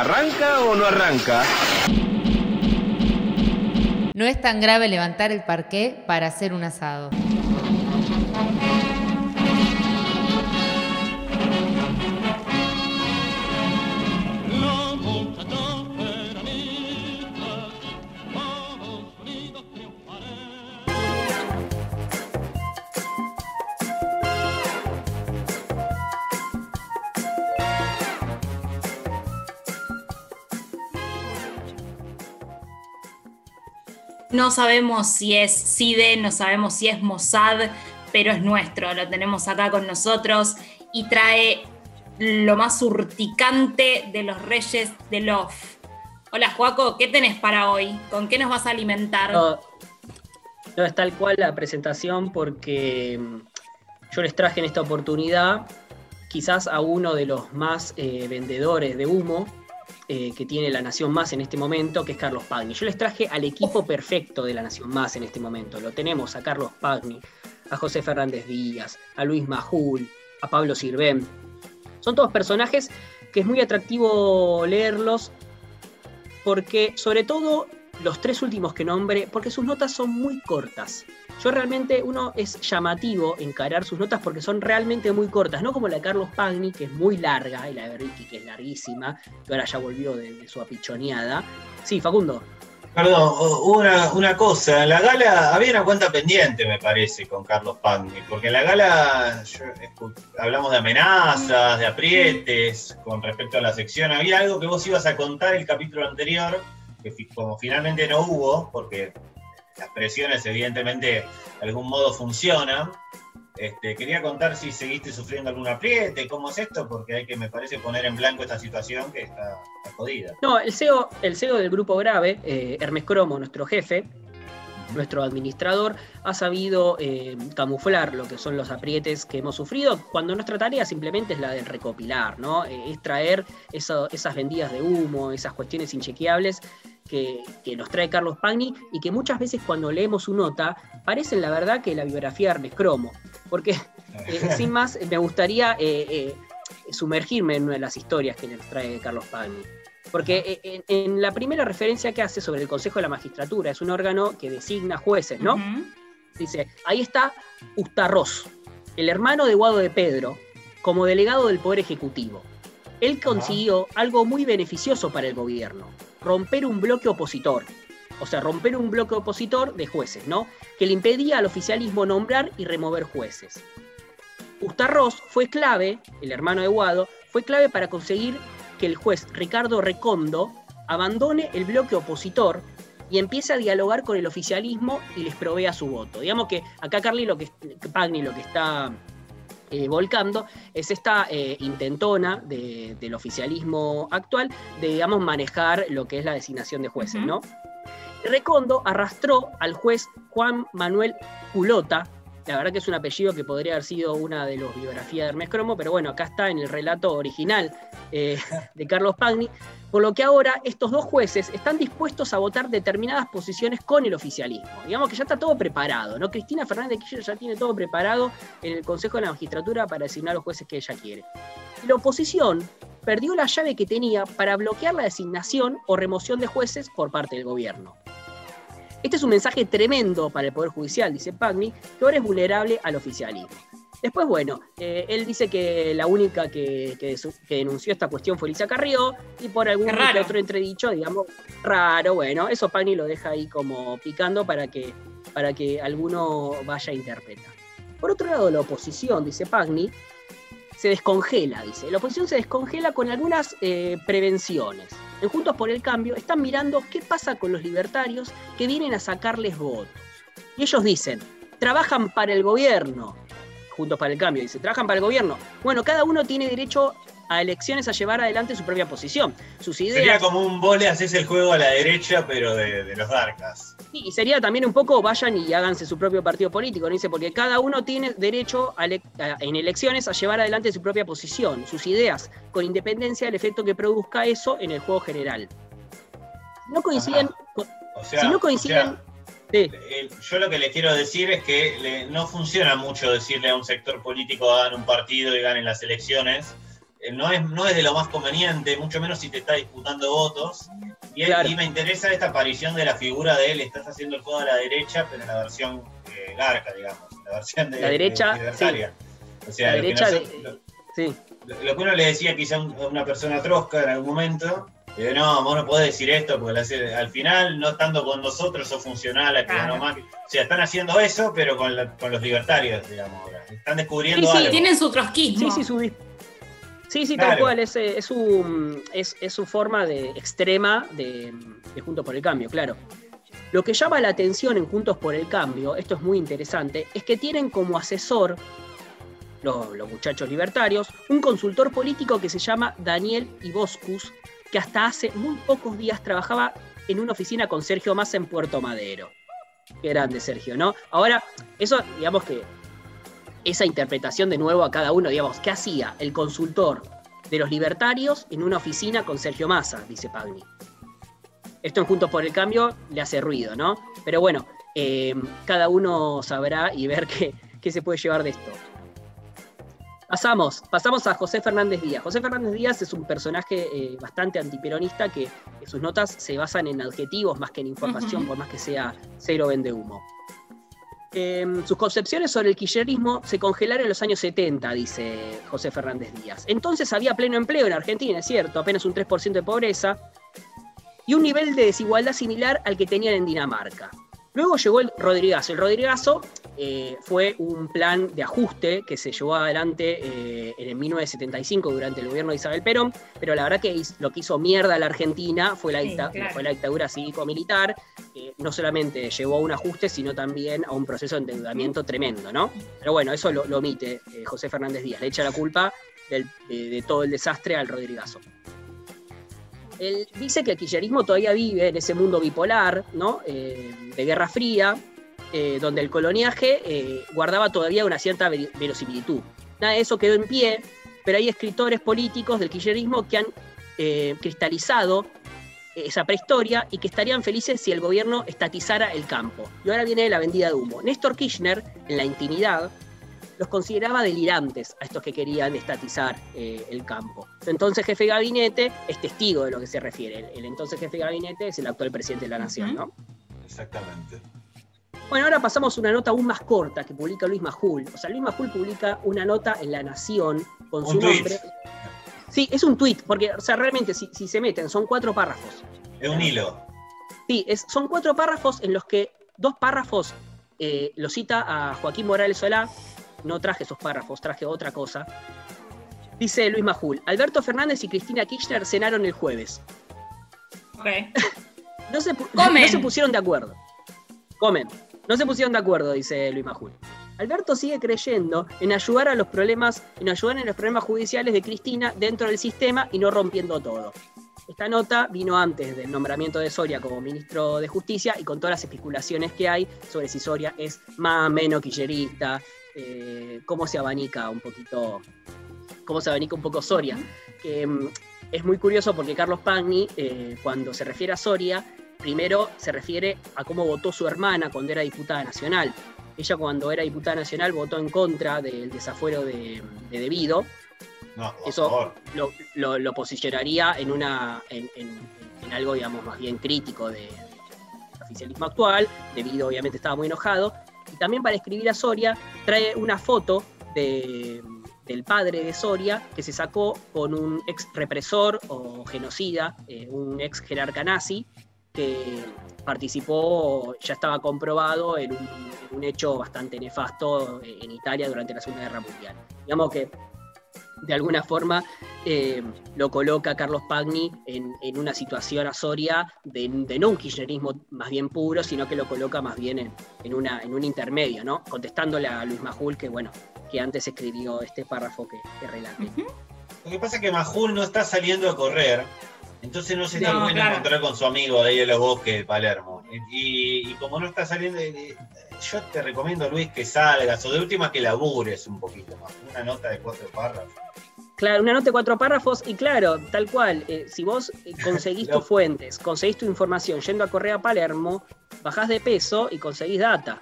¿Arranca o no arranca? No es tan grave levantar el parqué para hacer un asado. No sabemos si es CIDE, no sabemos si es Mossad, pero es nuestro, lo tenemos acá con nosotros y trae lo más urticante de los reyes de Love. Hola Juaco, ¿qué tenés para hoy? ¿Con qué nos vas a alimentar? No, no es tal cual la presentación porque mm, yo les traje en esta oportunidad quizás a uno de los más eh, vendedores de humo eh, que tiene la Nación Más en este momento, que es Carlos Pagni. Yo les traje al equipo perfecto de la Nación Más en este momento. Lo tenemos a Carlos Pagni, a José Fernández Díaz, a Luis Majul, a Pablo Sirven. Son todos personajes que es muy atractivo leerlos porque sobre todo los tres últimos que nombre, porque sus notas son muy cortas. Yo realmente, uno es llamativo encarar sus notas porque son realmente muy cortas, no como la de Carlos Pagni, que es muy larga, y la de Berriqui, que es larguísima, que ahora ya volvió de, su apichoneada. Sí, Facundo. Perdón, una, una, cosa, en la gala había una cuenta pendiente, me parece, con Carlos Pagni, porque en la gala hablamos de amenazas, de aprietes con respecto a la sección. Había algo que vos ibas a contar el capítulo anterior, que como finalmente no hubo, porque las presiones evidentemente de algún modo funcionan. Este, quería contar si seguiste sufriendo algún apriete, cómo es esto, porque hay que, me parece, poner en blanco esta situación que está, jodida. No, el CEO, el CEO del grupo Grave, eh, Hermes Cromo, nuestro jefe, nuestro administrador, ha sabido eh, camuflar lo que son los aprietes que hemos sufrido, cuando nuestra tarea simplemente es la de recopilar, ¿no? Eh, es traer esas vendidas de humo, esas cuestiones inchequeables que, nos trae Carlos Pagni y que muchas veces cuando leemos su nota parecen la verdad que la biografía de Hermes Cromo. Porque, eh, sin más, me gustaría eh, sumergirme en una de las historias que nos trae Carlos Pagni. Porque en, la primera referencia que hace sobre el Consejo de la Magistratura, es un órgano que designa jueces, ¿no? Dice, ahí está Ustarroz, el hermano de Guado de Pedro, como delegado del Poder Ejecutivo. Él consiguió algo muy beneficioso para el gobierno, romper un bloque opositor. O sea, romper un bloque opositor de jueces, ¿no? Que le impedía al oficialismo nombrar y remover jueces. Ustarroz fue clave, el hermano de Guado, fue clave para conseguir que el juez Ricardo Recondo abandone el bloque opositor y empiece a dialogar con el oficialismo y les provea su voto. Digamos que acá Carly lo que Pagni lo que está eh, volcando es esta eh, intentona del oficialismo actual de, digamos, manejar lo que es la designación de jueces, ¿no? Recondo arrastró al juez Juan Manuel Culota, la verdad que es un apellido que podría haber sido una de las biografías de Hermes Cromo, pero bueno, acá está en el relato original eh, de Carlos Pagni, por lo que ahora estos dos jueces están dispuestos a votar determinadas posiciones con el oficialismo. Digamos que ya está todo preparado, ¿no? Cristina Fernández de Kirchner ya tiene todo preparado en el Consejo de la Magistratura para designar los jueces que ella quiere. la oposición perdió la llave que tenía para bloquear la designación o remoción de jueces por parte del gobierno. Este es un mensaje tremendo para el Poder Judicial, dice Pagni, que ahora es vulnerable al oficialismo. Después, bueno, eh, él dice que la única que, denunció esta cuestión fue Lisa Carrió y por algún otro entredicho, digamos, raro, bueno, eso Pagni lo deja ahí como picando para que, para que alguno vaya a interpretar. Por otro lado, la oposición, dice Pagni, se descongela, dice. La oposición se descongela con algunas eh, prevenciones en Juntos por el Cambio, están mirando qué pasa con los libertarios que vienen a sacarles votos. Y ellos dicen, trabajan para el gobierno. Juntos para el Cambio dice, trabajan para el gobierno. Bueno, cada uno tiene derecho a elecciones a llevar adelante su propia posición. Sus ideas. Sería como un vole, haces el juego a la derecha, pero de, los Darkas. y sería también un poco vayan y háganse su propio partido político, ¿no? Dice, porque cada uno tiene derecho en elecciones a llevar adelante su propia posición, sus ideas, con independencia del efecto que produzca eso en el juego general. No coinciden. si no coinciden. Yo lo que les quiero decir es que no funciona mucho decirle a un sector político hagan un partido y ganen las elecciones no es, no es de lo más conveniente, mucho menos si te está disputando votos. Y, él- Claro. y me interesa esta aparición de la figura de él, estás haciendo el juego a la derecha, pero en la versión eh, garca, digamos, la versión de La derecha, de. O sea, La lo que de- lo- Sí, lo, lo que uno le decía quizá a un- a una persona trosca en algún momento, eh, no, vos no podés decir esto, porque la- al final, no estando con nosotros, sos funcional a que Claro. Macri. O sea, están haciendo eso, pero con, la- con los libertarios, digamos. ahora. Están descubriendo Sí, sí, algo. tienen su sí, trotskismo. sí, su Sí, sí, tal cual, es, eh, es, su, es, es su forma de extrema de, de Juntos por el Cambio, claro. Lo que llama la atención en Juntos por el Cambio, esto es muy interesante, es que tienen como asesor, los, los muchachos libertarios, un consultor político que se llama Daniel Iboscus, que hasta hace muy pocos días trabajaba en una oficina con Sergio Massa en Puerto Madero. Qué grande, Sergio, ¿no? Ahora, eso, digamos que esa interpretación de nuevo a cada uno, digamos, ¿qué hacía el consultor de los libertarios en una oficina con Sergio Massa? Dice Pagni. Esto en Juntos por el Cambio le hace ruido, ¿no? Pero bueno, eh, cada uno sabrá y ver qué, qué se puede llevar de esto. Pasamos, pasamos a José Fernández Díaz. José Fernández Díaz es un personaje eh, bastante antiperonista que, sus notas se basan en adjetivos más que en información, por más que sea cero vende humo. Eh, sus concepciones sobre el kirchnerismo se congelaron en los años 70, dice José Fernández Díaz. Entonces había pleno empleo en Argentina, es cierto, apenas un 3% de pobreza y un nivel de desigualdad similar al que tenían en Dinamarca. Luego llegó el Rodrigazo. El Rodrigazo eh, fue un plan de ajuste que se llevó adelante eh, en el 1975 durante el gobierno de Isabel Perón, pero la verdad que lo que hizo mierda a la Argentina fue la, Sí, dicta- claro. fue la dictadura cívico-militar, no solamente llevó a un ajuste, sino también a un proceso de endeudamiento tremendo, ¿no? Pero bueno, eso lo, lo omite eh, José Fernández Díaz, le echa la culpa de, todo el desastre al Rodrigazo. Él dice que el kirchnerismo todavía vive en ese mundo bipolar, ¿no? Eh, de Guerra Fría, eh, donde el coloniaje guardaba todavía una cierta ver- verosimilitud. Nada de eso quedó en pie, pero hay escritores políticos del kirchnerismo que han cristalizado esa prehistoria y que estarían felices si el gobierno estatizara el campo. Y ahora viene la vendida de humo. Néstor Kirchner, en la intimidad, los consideraba delirantes a estos que querían estatizar eh, el campo. Su entonces jefe de gabinete es testigo de lo que se refiere. El, el entonces jefe de gabinete es el actual presidente de la nación, ¿no? Exactamente. Bueno, ahora pasamos a una nota aún más corta que publica Luis Majul. O sea, Luis Majul publica una nota en La Nación con Un su nombre. Sí, es un tuit, porque, o sea, realmente, si, si se meten, son cuatro párrafos. Es un hilo. Sí, es- son cuatro párrafos en los que dos párrafos eh, lo cita a Joaquín Morales Solá. No traje esos párrafos, traje otra cosa. Dice Luis Majul, Alberto Fernández y Cristina Kirchner cenaron el jueves. Ok. No se, no se pusieron de acuerdo. Comen. No se pusieron de acuerdo, dice Luis Majul. Alberto sigue creyendo en ayudar a los problemas, en ayudar en los problemas judiciales de Cristina dentro del sistema y no rompiendo todo. Esta nota vino antes del nombramiento de Soria como ministro de Justicia y con todas las especulaciones que hay sobre si Soria es más o menos quillerista, eh, cómo se abanica un poquito, cómo se abanica un poco Soria. Mm, es muy curioso porque Carlos Pagni, eh, cuando se refiere a Soria, primero se refiere a cómo votó su hermana cuando era diputada nacional. Ella cuando era diputada nacional votó en contra del desafuero de, de Debido, No, Eso- lo, lo- lo posicionaría en, una, en, en- en algo, digamos, más bien crítico de- del oficialismo actual. Debido, obviamente, estaba muy enojado. Y también para escribir a Soria, trae una foto de- del padre de Soria que se sacó con un ex represor o genocida, eh, un ex jerarca nazi, que participó, ya estaba comprobado en un, en un hecho bastante nefasto eh, en Italia durante la Segunda Guerra Mundial. Digamos que de alguna forma eh, lo coloca Carlos Pagni en, en una situación a Soria de, de no un kirchnerismo más bien puro, sino que lo coloca más bien en, en una, en un intermedio, ¿no? Contestándole a Luis Majul, que bueno, que antes escribió este párrafo que, que relaté. Lo que pasa es que Majul no está saliendo a correr, entonces no se está No, pudiendo claro. encontrar con su amigo de ahí en los bosques de Palermo. Y, y como no está saliendo, eh, yo te recomiendo, Luis, que salgas, o de última que labures un poquito más. Una nota de cuatro párrafos. Claro, una nota de cuatro párrafos y claro, tal cual, eh, si vos eh, conseguís tus fuentes, conseguís tu información yendo a Correa Palermo, bajás de peso y conseguís data.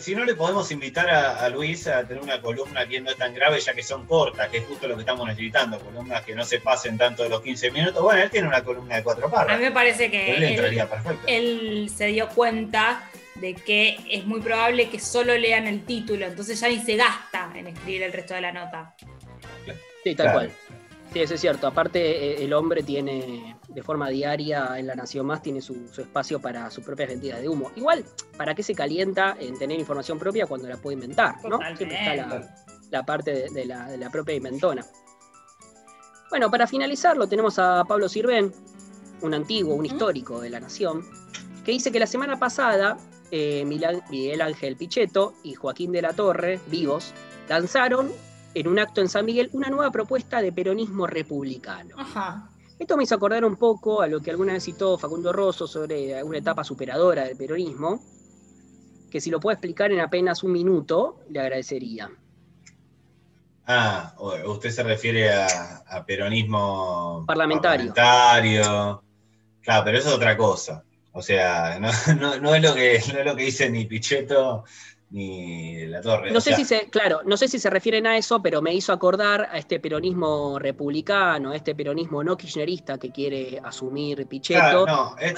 Si no le podemos invitar a, a Luis a tener una columna que no es tan grave, ya que son cortas, que es justo lo que estamos necesitando, columnas que no se pasen tanto de los 15 minutos. Bueno, él tiene una columna de cuatro A párrafos. mí me parece él que él, se dio cuenta de que es muy probable que solo lean el título, entonces ya ni se gasta en escribir el resto de la nota. Sí, tal Claro. cual. Sí, eso es cierto. Aparte, eh, el hombre tiene, de forma diaria en La Nación Más, tiene su, su espacio para sus propias mentiras de humo. Igual, ¿para qué se calienta en tener información propia cuando la puede inventar? ¿no? Siempre está la, la parte de, de la, de la propia inventona. Bueno, para finalizar, lo tenemos a Pablo Sirven, un antiguo, un histórico de La Nación, que dice que la semana pasada eh, Miguel Ángel Pichetto y Joaquín de la Torre, vivos, lanzaron en un acto en San Miguel una nueva propuesta de peronismo republicano. Ajá. Esto me hizo acordar un poco a lo que alguna vez citó Facundo Rosso sobre una etapa superadora del peronismo, que si lo puede explicar en apenas un minuto, le agradecería. Ah, usted se refiere a, a peronismo Parlamentario. parlamentario. Claro, pero eso es otra cosa. O sea, no, no- no es, lo que, no es lo que dice ni Pichetto ni de la Torre. No sé sea, si se, claro, no sé si se refieren a eso, pero me hizo acordar a este peronismo republicano, a este peronismo no kirchnerista que quiere asumir Pichetto. Claro, no, es-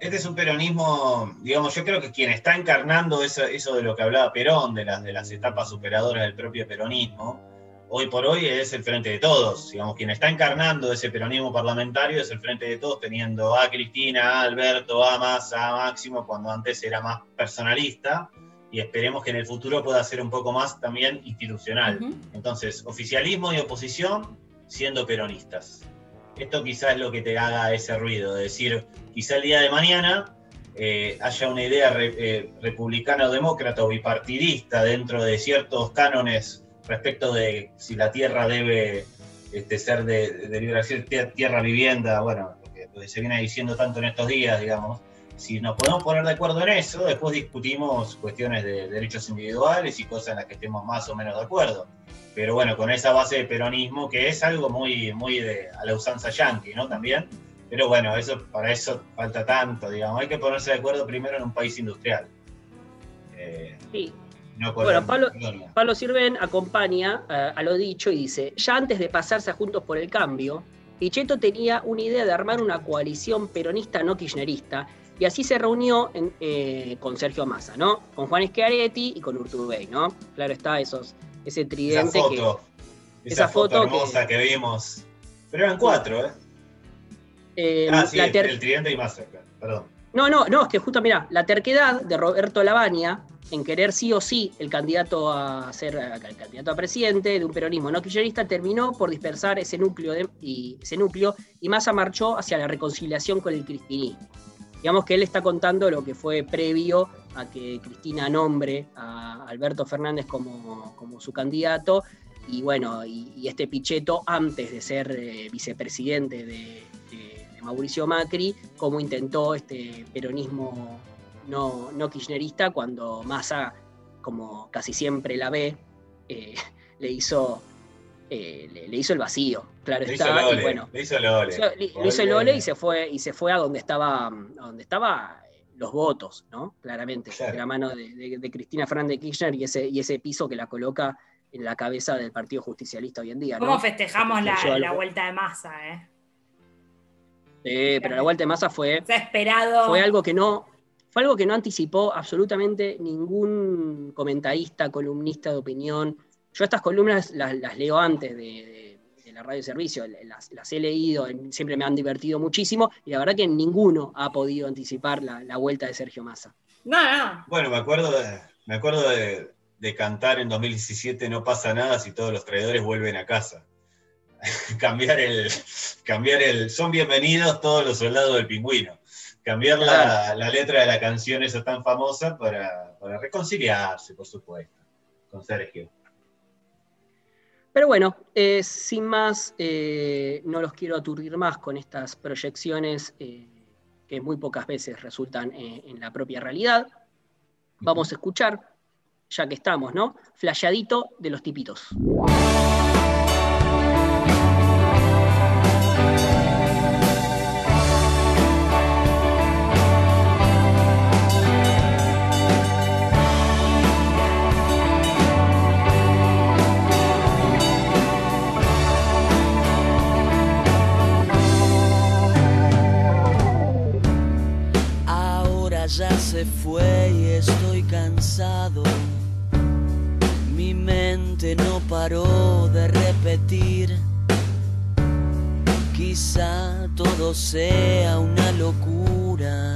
este es un peronismo, digamos, yo creo que quien está encarnando eso, eso de lo que hablaba Perón, de las, de las etapas superadoras del propio peronismo, hoy por hoy es el Frente de Todos. Digamos, quien está encarnando ese peronismo parlamentario es el Frente de Todos, teniendo a Cristina, a Alberto, a Massa, a Máximo, cuando antes era más personalista, y esperemos que en el futuro pueda ser un poco más también institucional. Ujú. Entonces, oficialismo y oposición siendo peronistas. Esto quizás es lo que te haga ese ruido, de decir, quizá el día de mañana eh, haya una idea re- eh, republicana o demócrata o bipartidista dentro de ciertos cánones respecto de si la tierra debe este, ser de, de liberación, tie- tierra, vivienda, bueno, lo que se viene diciendo tanto en estos días, digamos. Si nos podemos poner de acuerdo en eso, después discutimos cuestiones de derechos individuales y cosas en las que estemos más o menos de acuerdo pero bueno, con esa base de peronismo que es algo muy, muy de, a la usanza yanqui, ¿no? También. Pero bueno, eso, para eso falta tanto, digamos. Hay que ponerse de acuerdo primero en un país industrial. Eh, Sí. no Bueno, Pablo-. Pablo Sirven acompaña eh, a lo dicho y dice, ya antes de pasarse a Juntos por el Cambio, Pichetto tenía una idea de armar una coalición peronista no kirchnerista y así se reunió en, eh, con Sergio Massa, ¿no? Con Juan Schiaretti y con Urtubey, ¿no? Claro está, esos, ese Esa tridente que... foto, esa, esa foto, foto que- hermosa que... vimos. Pero eran cuatro, ¿eh? eh, ah, sí, la el, ter- el tridente y cerca, perdón. No, no, no, es que justo, mirá, la terquedad de Roberto Lavagna en querer sí o sí el candidato a ser el candidato a presidente de un peronismo no kirchnerista terminó por dispersar ese núcleo, de- y, ese núcleo y Massa marchó hacia la reconciliación con el cristinismo. Digamos que él está contando lo que fue previo a que Cristina nombre a Alberto Fernández como, como su candidato. Y bueno, y, este Pichetto antes de ser eh, vicepresidente de, Mauricio Macri, cómo intentó este peronismo no, no kirchnerista cuando Massa, como casi siempre la ve, eh, le hizo eh, le hizo el vacío, claro Le está, y ole, bueno, le hizo el ole. hizo- le, le hizo el ole y se fue, y se fue a donde estaba, a donde estaba eh, los votos, ¿no? Claramente, Claro. de la mano de, de- de Cristina Fernández de Kirchner y ese, y ese piso que la coloca en la cabeza del Partido Justicialista hoy en día, ¿no? ¿Cómo festejamos la, Yo la algo- vuelta de masa, eh? Sí, pero la vuelta de masa fue, Se ha esperado. fue algo que no, fue algo que no anticipó absolutamente ningún comentarista, columnista de opinión. Yo estas columnas las, las leo antes de la radio servicio, las, las he leído, siempre me han divertido muchísimo, y la verdad que ninguno ha podido anticipar la, la vuelta de Sergio Massa. No, no. Bueno, me acuerdo, de, me acuerdo de, de cantar en 2017 No pasa nada si todos los traidores vuelven a casa. cambiar el, cambiar el, son bienvenidos todos los soldados del pingüino. Cambiar la, la letra de la canción esa tan famosa para, para reconciliarse, por supuesto, con Sergio. Pero bueno, eh, sin más, eh, no los quiero aturdir más con estas proyecciones eh, que muy pocas veces resultan en la propia realidad. Vamos a escuchar, ya que estamos, ¿no? Flayadito de los tipitos. De repetir. Quizá todo sea una locura.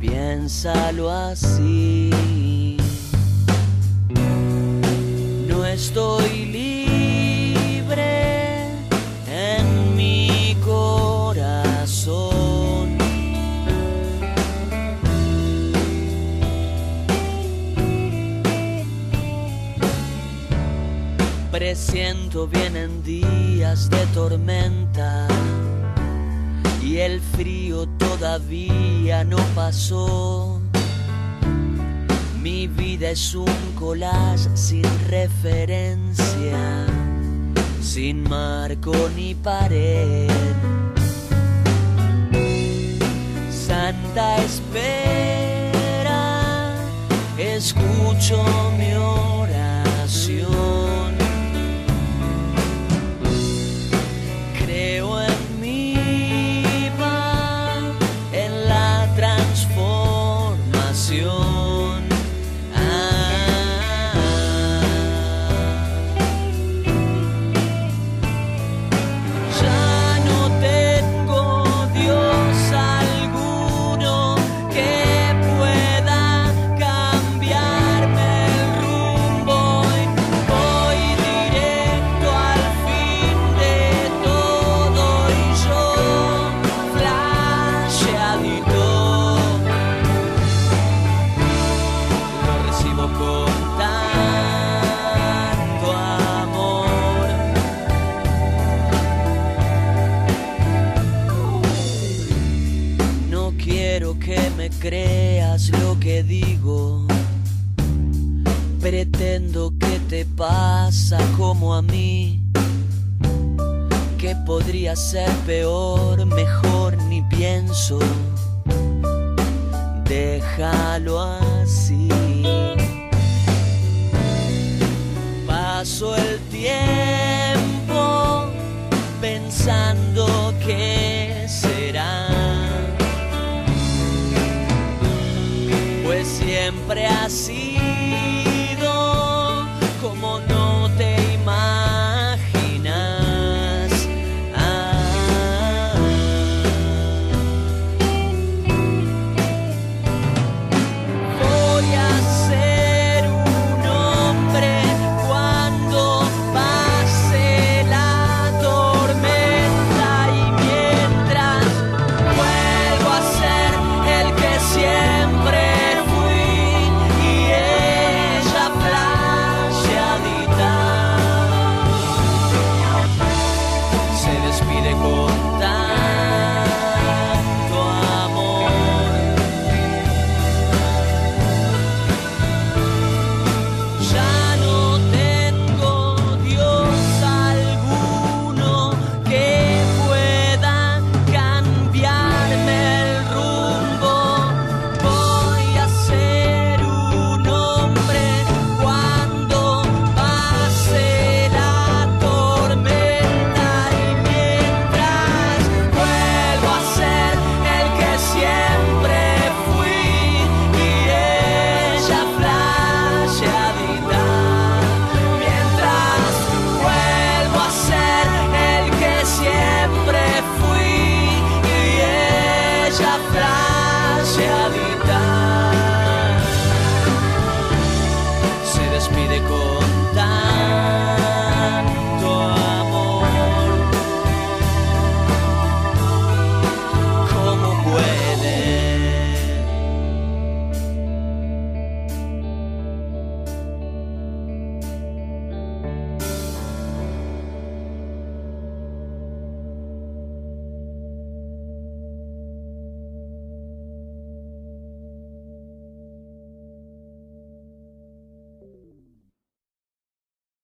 Piénsalo así. Vienen días de tormenta y el frío todavía no pasó. Mi vida es un collage sin referencia, sin marco ni pared. Santa espera, escucho mi Podría ser peor, mejor ni pienso. Déjalo así.